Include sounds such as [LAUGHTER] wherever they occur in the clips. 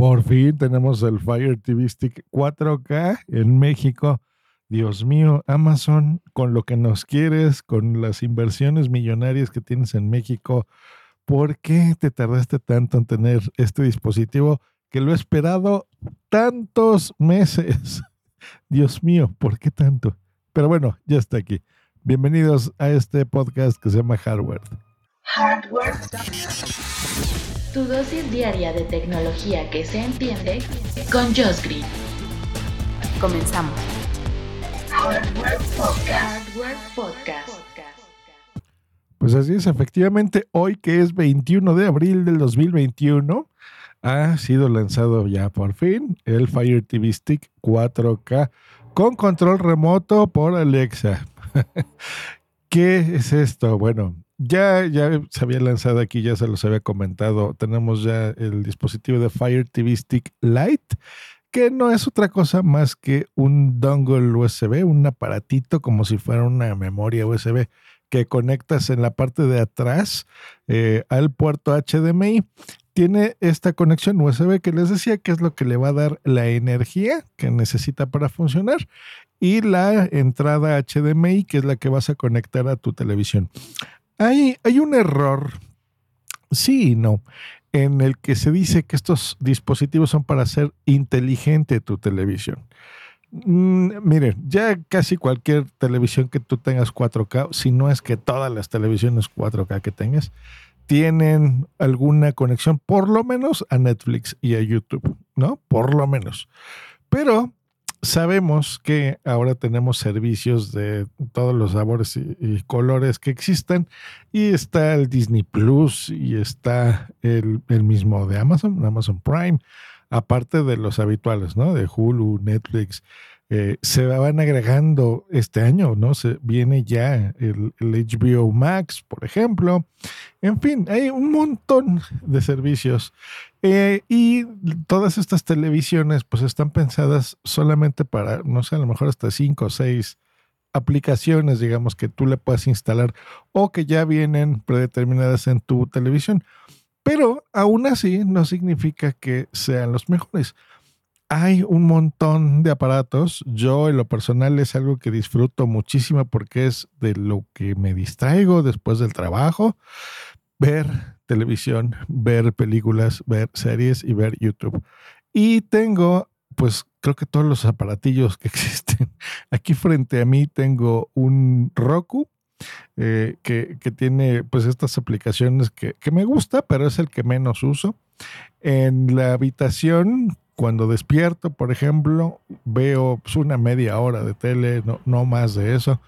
Por fin tenemos el Fire TV Stick 4K en México. Dios mío, Amazon, con lo que nos quieres, con las inversiones millonarias que tienes en México, ¿por qué te tardaste tanto en tener este dispositivo que lo he esperado tantos meses? [LAUGHS] Dios mío, ¿por qué tanto? Pero bueno, ya está aquí. Bienvenidos a este podcast que se llama Hardware. Hardware. Tu dosis diaria de tecnología que se entiende con Josh Green. Comenzamos. Hardware Podcast. Hardware Podcast. Pues así es, efectivamente, hoy que es 21 de abril del 2021, ha sido lanzado ya por fin el Fire TV Stick 4K con control remoto por Alexa. [LAUGHS] ¿Qué es esto? Bueno, ya, ya se había lanzado aquí, ya se los había comentado. Tenemos ya el dispositivo de Fire TV Stick Lite, que no es otra cosa más que un dongle USB, un aparatito como si fuera una memoria USB que conectas en la parte de atrás eh, al puerto HDMI. Tiene esta conexión USB que les decía que es lo que le va a dar la energía que necesita para funcionar y la entrada HDMI que es la que vas a conectar a tu televisión. Hay, hay un error, sí y no, en el que se dice que estos dispositivos son para hacer inteligente tu televisión. Mm, miren, ya casi cualquier televisión que tú tengas 4K, si no es que todas las televisiones 4K que tengas, tienen alguna conexión, por lo menos a Netflix y a YouTube, ¿no? Por lo menos. Pero sabemos que ahora tenemos servicios de todos los sabores y, colores que existen y está el Disney Plus y está el, el, mismo de Amazon, Amazon Prime, aparte de los habituales, ¿no? De Hulu, Netflix. Eh, se van agregando este año, ¿no? Se viene ya el, HBO Max, por ejemplo. En fin, hay un montón de servicios eh, y todas estas televisiones pues están pensadas solamente para, no sé, a lo mejor hasta cinco o seis aplicaciones, digamos, que tú le puedas instalar o que ya vienen predeterminadas en tu televisión. Pero aún así no significa que sean los mejores. Hay un montón de aparatos. Yo en lo personal es algo que disfruto muchísimo porque es de lo que me distraigo después del trabajo. Ver televisión, ver películas, ver series y ver YouTube. Y tengo, pues creo que todos los aparatillos que [LAUGHS] existen. Aquí frente a mí tengo un Roku. Eh, que, que, tiene pues estas aplicaciones que, que me gusta, pero es el que menos uso. En la habitación cuando despierto, por ejemplo, veo pues, una media hora de tele, no, no más de eso.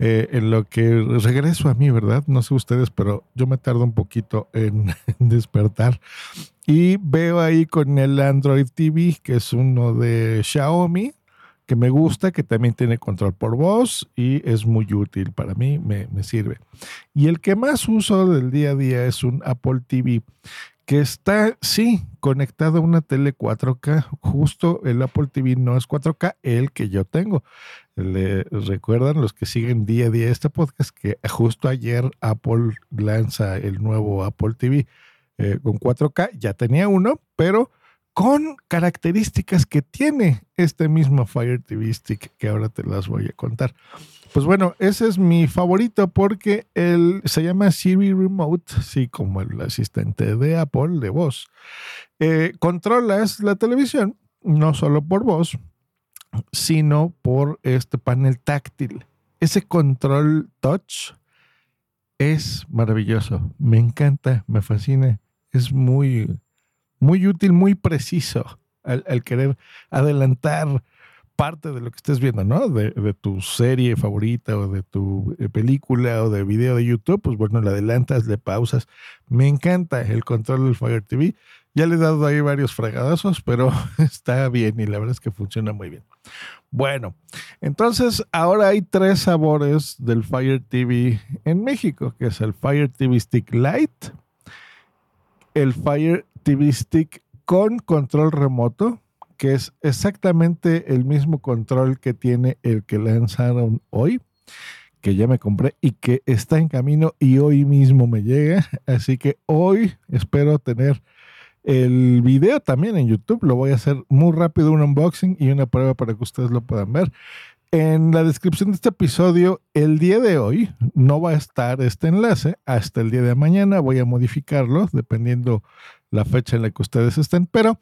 Eh, en lo que regreso a mí, ¿verdad? No sé ustedes, pero yo me tardo un poquito en, [LAUGHS] en despertar. Y veo ahí con el Android TV, que es uno de Xiaomi, que me gusta, que también tiene control por voz y es muy útil para mí, me, me, sirve. Y el que más uso del día a día es un Apple TV, que está, sí, conectado a una tele 4K. Justo el Apple TV no es 4K, el que yo tengo. Le recuerdan los que siguen día a día este podcast que justo ayer Apple lanza el nuevo Apple TV eh, con 4K. Ya tenía uno, pero con características que tiene este mismo Fire TV Stick que ahora te las voy a contar. Pues bueno, ese es mi favorito porque él se llama Siri Remote, sí, como el asistente de Apple de voz. Eh, controlas la televisión no solo por voz, sino por este panel táctil. Ese control touch es maravilloso. Me encanta, me fascina. Es muy, muy útil, muy preciso al, al querer adelantar parte de lo que estés viendo, ¿no? De, tu serie favorita o de tu eh, película o de video de YouTube, pues bueno, le adelantas, le pausas. Me encanta el control del Fire TV. Ya le he dado ahí varios fregadazos, pero [LAUGHS] está bien y la verdad es que funciona muy bien. Bueno, entonces ahora hay tres sabores del Fire TV en México, que es el Fire TV Stick Lite, el Fire TV Stick con control remoto, que es exactamente el mismo control que tiene el que lanzaron hoy, que ya me compré y que está en camino y hoy mismo me llega. Así que hoy espero tener el video también en YouTube. Lo voy a hacer muy rápido, un unboxing y una prueba para que ustedes lo puedan ver. En la descripción de este episodio, el día de hoy no va a estar este enlace. Hasta el día de mañana voy a modificarlo dependiendo la fecha en la que ustedes estén, pero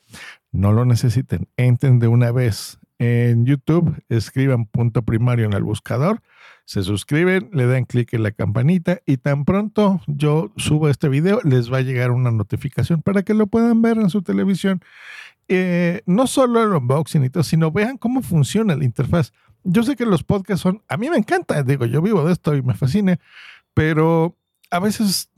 no lo necesiten. Entren de una vez en YouTube, escriban punto primario en el buscador, se suscriben, le dan clic en la campanita y tan pronto yo subo este video, les va a llegar una notificación para que lo puedan ver en su televisión. Eh, no solo el unboxing sino vean cómo funciona la interfaz. Yo sé que los podcasts son, a mí me encanta, digo, yo vivo de esto y me fascina, pero a veces,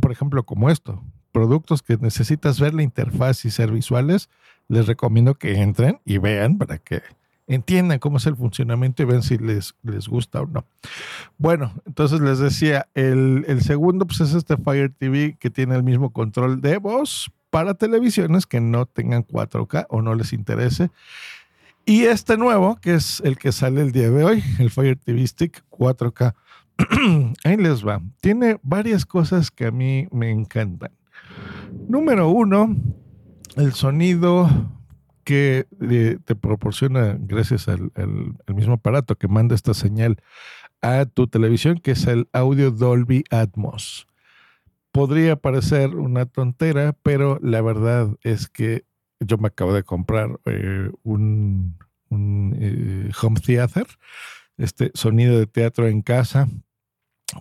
por ejemplo, como esto, productos que necesitas ver la interfaz y ser visuales, les recomiendo que entren y vean para que entiendan cómo es el funcionamiento y vean si les, les gusta o no. Bueno, entonces les decía, el, el, segundo pues es este Fire TV que tiene el mismo control de voz para televisiones que no tengan 4K o no les interese. Y este nuevo, que es el que sale el día de hoy, el Fire TV Stick 4K. [CLEARS THROAT] Ahí les va. Tiene varias cosas que a mí me encantan. Número uno, el sonido que eh, te proporciona gracias al, mismo aparato que manda esta señal a tu televisión, que es el audio Dolby Atmos. Podría parecer una tontera, pero la verdad es que yo me acabo de comprar eh, un, eh, home theater, este sonido de teatro en casa,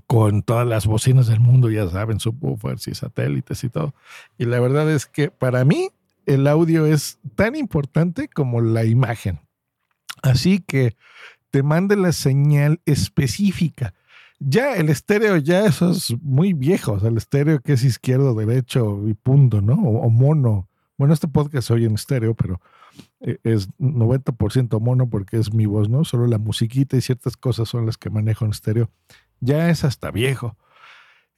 con todas las bocinas del mundo, ya saben, subwoofers y satélites y todo. Y la verdad es que para mí el audio es tan importante como la imagen. Así que te mande la señal específica. Ya el estéreo, ya eso es muy viejo. El estéreo que es izquierdo, derecho y punto, ¿no? O, mono. Bueno, este podcast hoy en estéreo, pero eh, es 90% mono porque es mi voz, ¿no? Solo la musiquita y ciertas cosas son las que manejo en estéreo ya es hasta viejo.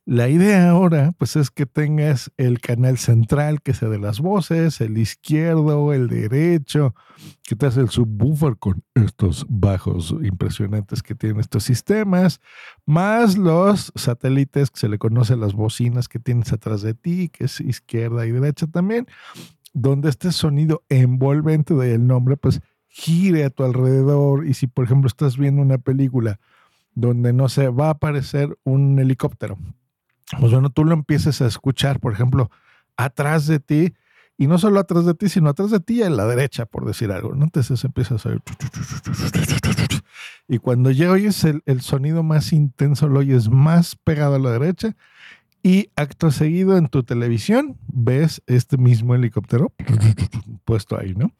La idea ahora, pues, es que tengas el canal central, que sea de las voces, el izquierdo, el derecho, que te hace el subwoofer con estos bajos impresionantes que tienen estos sistemas, más los satélites que se le conocen las bocinas que tienes atrás de ti, que es izquierda y derecha también, donde este sonido envolvente del nombre, pues, gire a tu alrededor. Y si, por ejemplo, estás viendo una película, donde no se va a aparecer un helicóptero. Pues bueno, tú lo empieces a escuchar, por ejemplo, atrás de ti, y no solo atrás de ti, sino atrás de ti y a la derecha, por decir algo. ¿no? Entonces empiezas a oír. Y cuando ya oyes el, el sonido más intenso, lo oyes más pegado a la derecha, y acto seguido en tu televisión ves este mismo helicóptero [LAUGHS] puesto ahí, ¿no?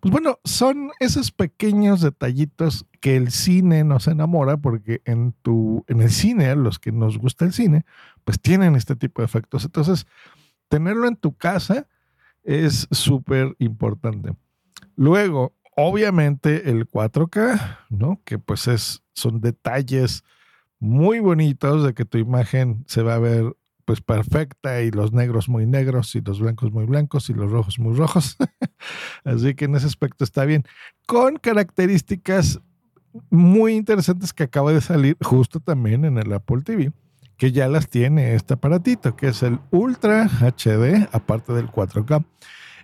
Pues bueno, son esos pequeños detallitos que el cine nos enamora porque en tu en el cine, los que nos gusta el cine, pues tienen este tipo de efectos. Entonces, tenerlo en tu casa es súper importante. Luego, obviamente el 4K, ¿no? Que pues es son detalles muy bonitos de que tu imagen se va a ver pues perfecta y los negros muy negros y los blancos muy blancos y los rojos muy rojos. [LAUGHS] Así que en ese aspecto está bien. Con características muy interesantes que acaba de salir justo también en el Apple TV, que ya las tiene este aparatito, que es el Ultra HD, aparte del 4K.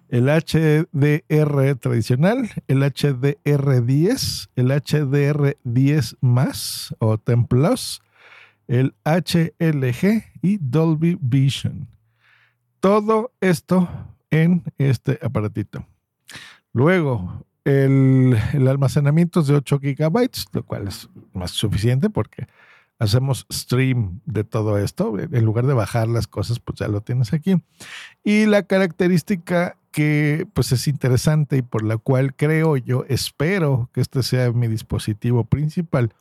El HDR tradicional, el HDR10, el HDR10 más o 10 Plus, el HLG y Dolby Vision. Todo esto en este aparatito. Luego, el, almacenamiento es de 8 gigabytes, lo cual es más suficiente porque hacemos stream de todo esto. En lugar de bajar las cosas, pues ya lo tienes aquí. Y la característica que pues es interesante y por la cual creo yo, espero que este sea mi dispositivo principal,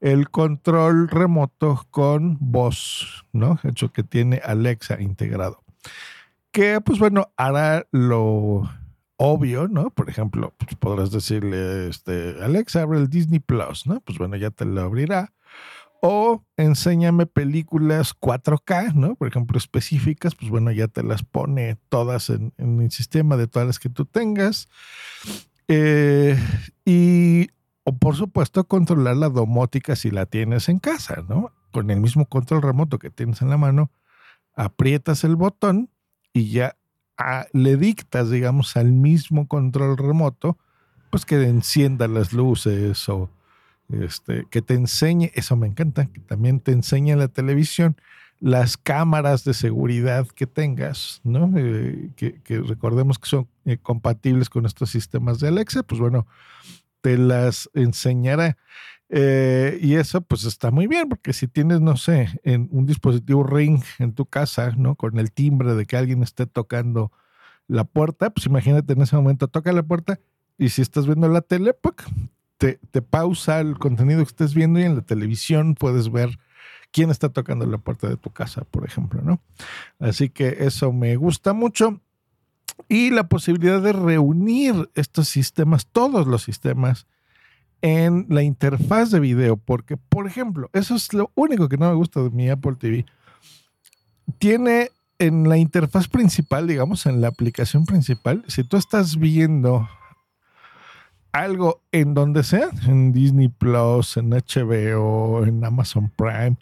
el control remoto con voz, ¿no? Hecho que tiene Alexa integrado. que pues bueno, hará lo obvio, ¿no? Por ejemplo, pues, podrás decirle, este, Alexa, abre el Disney Plus, ¿no? Pues bueno, ya te lo abrirá. O enséñame películas 4K, ¿no? Por ejemplo, específicas, pues bueno, ya te las pone todas en, el sistema de todas las que tú tengas. Eh, y, o por supuesto, controlar la domótica si la tienes en casa, ¿no? Con el mismo control remoto que tienes en la mano, aprietas el botón y ya le dictas, digamos, al mismo control remoto, pues que encienda las luces o este, que te enseñe, eso me encanta, que también te enseñe la televisión las cámaras de seguridad que tengas, ¿no? Eh, que, recordemos que son eh, compatibles con estos sistemas de Alexa, pues bueno, te las enseñará. Eh, y eso pues está muy bien, porque si tienes, no sé, en un dispositivo ring en tu casa, ¿no? Con el timbre de que alguien esté tocando la puerta, pues imagínate en ese momento toca la puerta y si estás viendo la tele, pues, te, te pausa el contenido que estés viendo y en la televisión puedes ver quién está tocando la puerta de tu casa, por ejemplo, ¿no? Así que eso me gusta mucho. Y la posibilidad de reunir estos sistemas, todos los sistemas, en la interfaz de video, porque, por ejemplo, eso es lo único que no me gusta de mi Apple TV. Tiene en la interfaz principal, digamos, en la aplicación principal, si tú estás viendo algo en donde sea, en Disney Plus, en HBO, en Amazon Prime,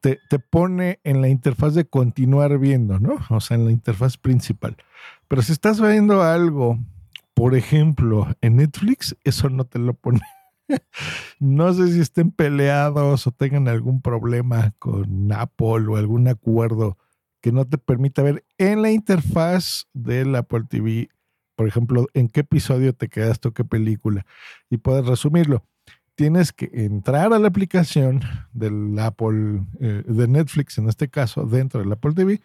te, te, pone en la interfaz de continuar viendo, ¿no? O sea, en la interfaz principal. Pero si estás viendo algo, por ejemplo, en Netflix, eso no te lo pone. [LAUGHS] no sé si estén peleados o tengan algún problema con Apple o algún acuerdo que no te permita ver en la interfaz del Apple TV, por ejemplo, en qué episodio te quedaste o qué película, y puedes resumirlo. Tienes que entrar a la aplicación del Apple, eh, de Netflix en este caso, dentro del Apple TV,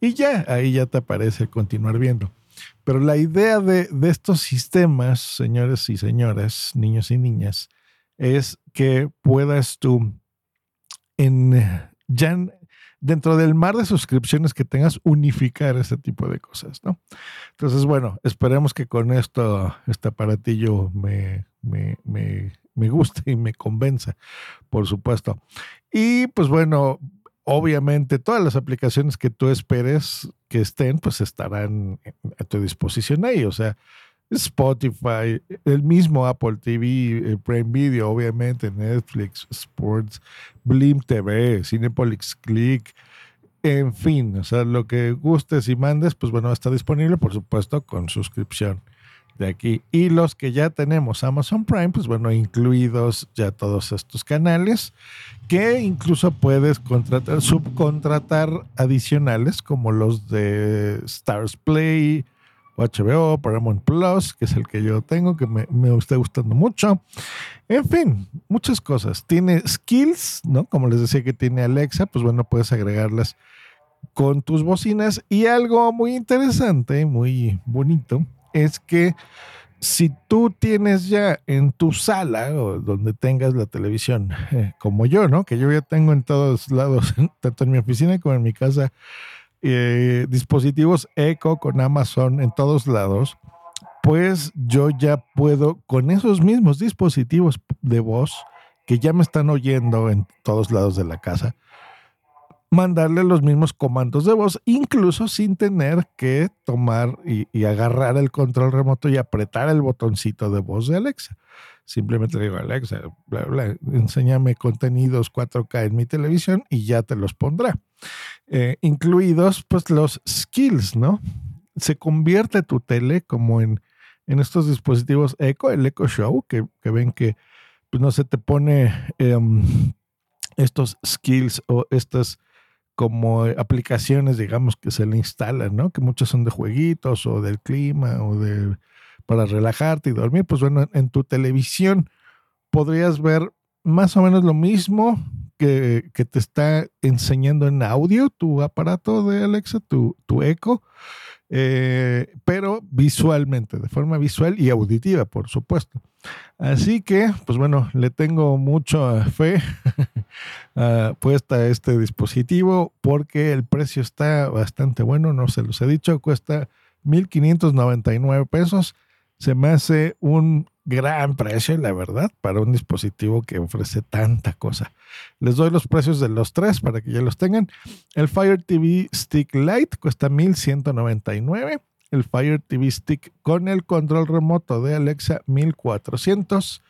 y ya, ahí ya te aparece continuar viendo. Pero la idea de, estos sistemas, señores y señoras, niños y niñas, es que puedas tú, en, ya dentro del mar de suscripciones que tengas, unificar este tipo de cosas, ¿no? Entonces, bueno, esperemos que con esto, este aparatillo me, me, me, me guste y me convenza, por supuesto. Y pues bueno, obviamente todas las aplicaciones que tú esperes que estén, pues estarán a tu disposición ahí. O sea, Spotify, el mismo Apple TV, eh, Prime Video, obviamente, Netflix, Sports, Blim TV, Cinepolix Click, en fin, o sea, lo que gustes y mandes, pues bueno, está disponible, por supuesto, con suscripción de aquí. Y los que ya tenemos Amazon Prime, pues bueno, incluidos ya todos estos canales, que incluso puedes contratar, subcontratar adicionales como los de Stars Play, HBO, Paramount Plus, que es el que yo tengo, que me, me está gustando mucho. En fin, muchas cosas. Tiene skills, ¿no? Como les decía que tiene Alexa, pues bueno, puedes agregarlas con tus bocinas. Y algo muy interesante, muy bonito, es que si tú tienes ya en tu sala o donde tengas la televisión, eh, como yo, ¿no? Que yo ya tengo en todos lados, [LAUGHS] tanto en mi oficina como en mi casa, eh, dispositivos Echo con Amazon en todos lados, pues yo ya puedo con esos mismos dispositivos de voz que ya me están oyendo en todos lados de la casa, mandarle los mismos comandos de voz, incluso sin tener que tomar y, agarrar el control remoto y apretar el botoncito de voz de Alexa. Simplemente le digo, Alexa, enséñame contenidos 4K en mi televisión y ya te los pondrá. Eh, incluidos pues los skills, ¿no? Se convierte tu tele como en, en estos dispositivos Echo, el Echo Show, que, ven que pues no se te pone em, estos skills o estas como aplicaciones, digamos, que se le instalan, ¿no? Que muchas son de jueguitos o del clima o de para relajarte y dormir. Pues bueno, en tu televisión podrías ver más o menos lo mismo que, te está enseñando en audio tu aparato de Alexa, tu, tu Echo. eh, pero visualmente, de forma visual y auditiva, por supuesto. Así que, pues bueno, le tengo mucha fe [LAUGHS] uh, puesta a este dispositivo porque el precio está bastante bueno, no se los he dicho, cuesta 1.599 pesos. Se me hace un gran precio, la verdad, para un dispositivo que ofrece tanta cosa. Les doy los precios de los tres para que ya los tengan. El Fire TV Stick Lite cuesta 1199. El Fire TV Stick con el control remoto de Alexa 1400.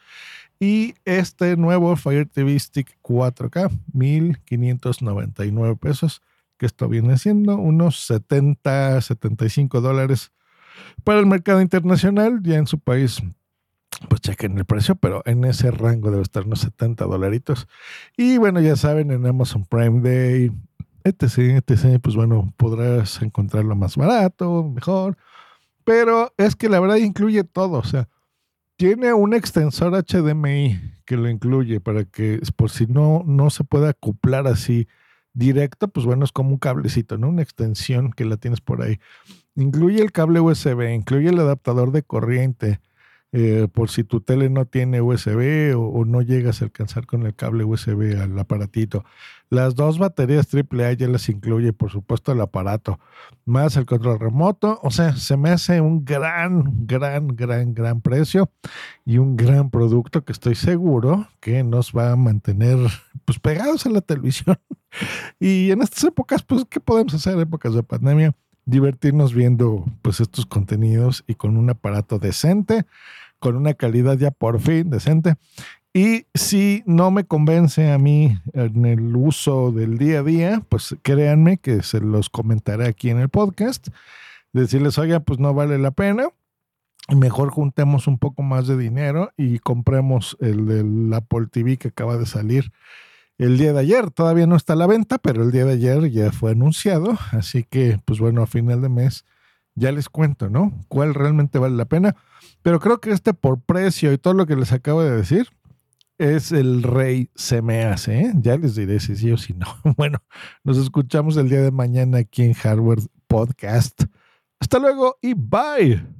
Y este nuevo Fire TV Stick 4K 1599 pesos, que esto viene siendo unos 70, 75 dólares para el mercado internacional. Ya en su país pues chequen el precio, pero en ese rango debe estar unos 70 dolaritos. Y bueno, ya saben, en Amazon Prime Day, etc, etc, pues bueno, podrás encontrarlo más barato, mejor. Pero es que la verdad incluye todo, o sea, tiene un extensor HDMI que lo incluye para que, por si no, no se pueda acoplar así directo, pues bueno, es como un cablecito, ¿no? Una extensión que la tienes por ahí. Incluye el cable USB, incluye el adaptador de corriente, eh, por si tu tele no tiene USB o, no llegas a alcanzar con el cable USB al aparatito. Las dos baterías AAA ya las incluye, por supuesto, el aparato, más el control remoto. O sea, se me hace un gran, gran, gran, gran precio y un gran producto que estoy seguro que nos va a mantener pues pegados a la televisión. [LAUGHS] y en estas épocas, pues, ¿qué podemos hacer? Épocas de pandemia divertirnos viendo pues estos contenidos y con un aparato decente, con una calidad ya por fin decente. Y si no me convence a mí en el uso del día a día, pues créanme que se los comentaré aquí en el podcast. Decirles, oiga, pues no vale la pena. Mejor juntemos un poco más de dinero y compremos el del Apple TV que acaba de salir el día de ayer. Todavía no está a la venta, pero el día de ayer ya fue anunciado. Así que, pues bueno, a final de mes ya les cuento, ¿no? ¿Cuál realmente vale la pena? Pero creo que este por precio y todo lo que les acabo de decir es el rey se me hace. ¿eh? Ya les diré si sí o si no. [LAUGHS] Bueno, nos escuchamos el día de mañana aquí en Hardware Podcast. Hasta luego y bye.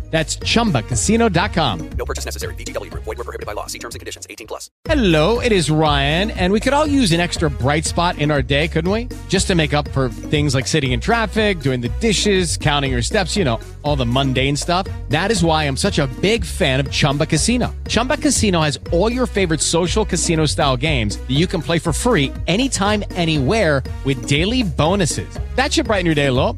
That's ChumbaCasino.com. No purchase necessary. VGW. Void were prohibited by law. See terms and conditions. 18 plus. Hello, it is Ryan, and we could all use an extra bright spot in our day, couldn't we? Just to make up for things like sitting in traffic, doing the dishes, counting your steps, you know, all the mundane stuff. That is why I'm such a big fan of Chumba Casino. Chumba Casino has all your favorite social casino style games that you can play for free anytime, anywhere with daily bonuses. That should brighten your day a little.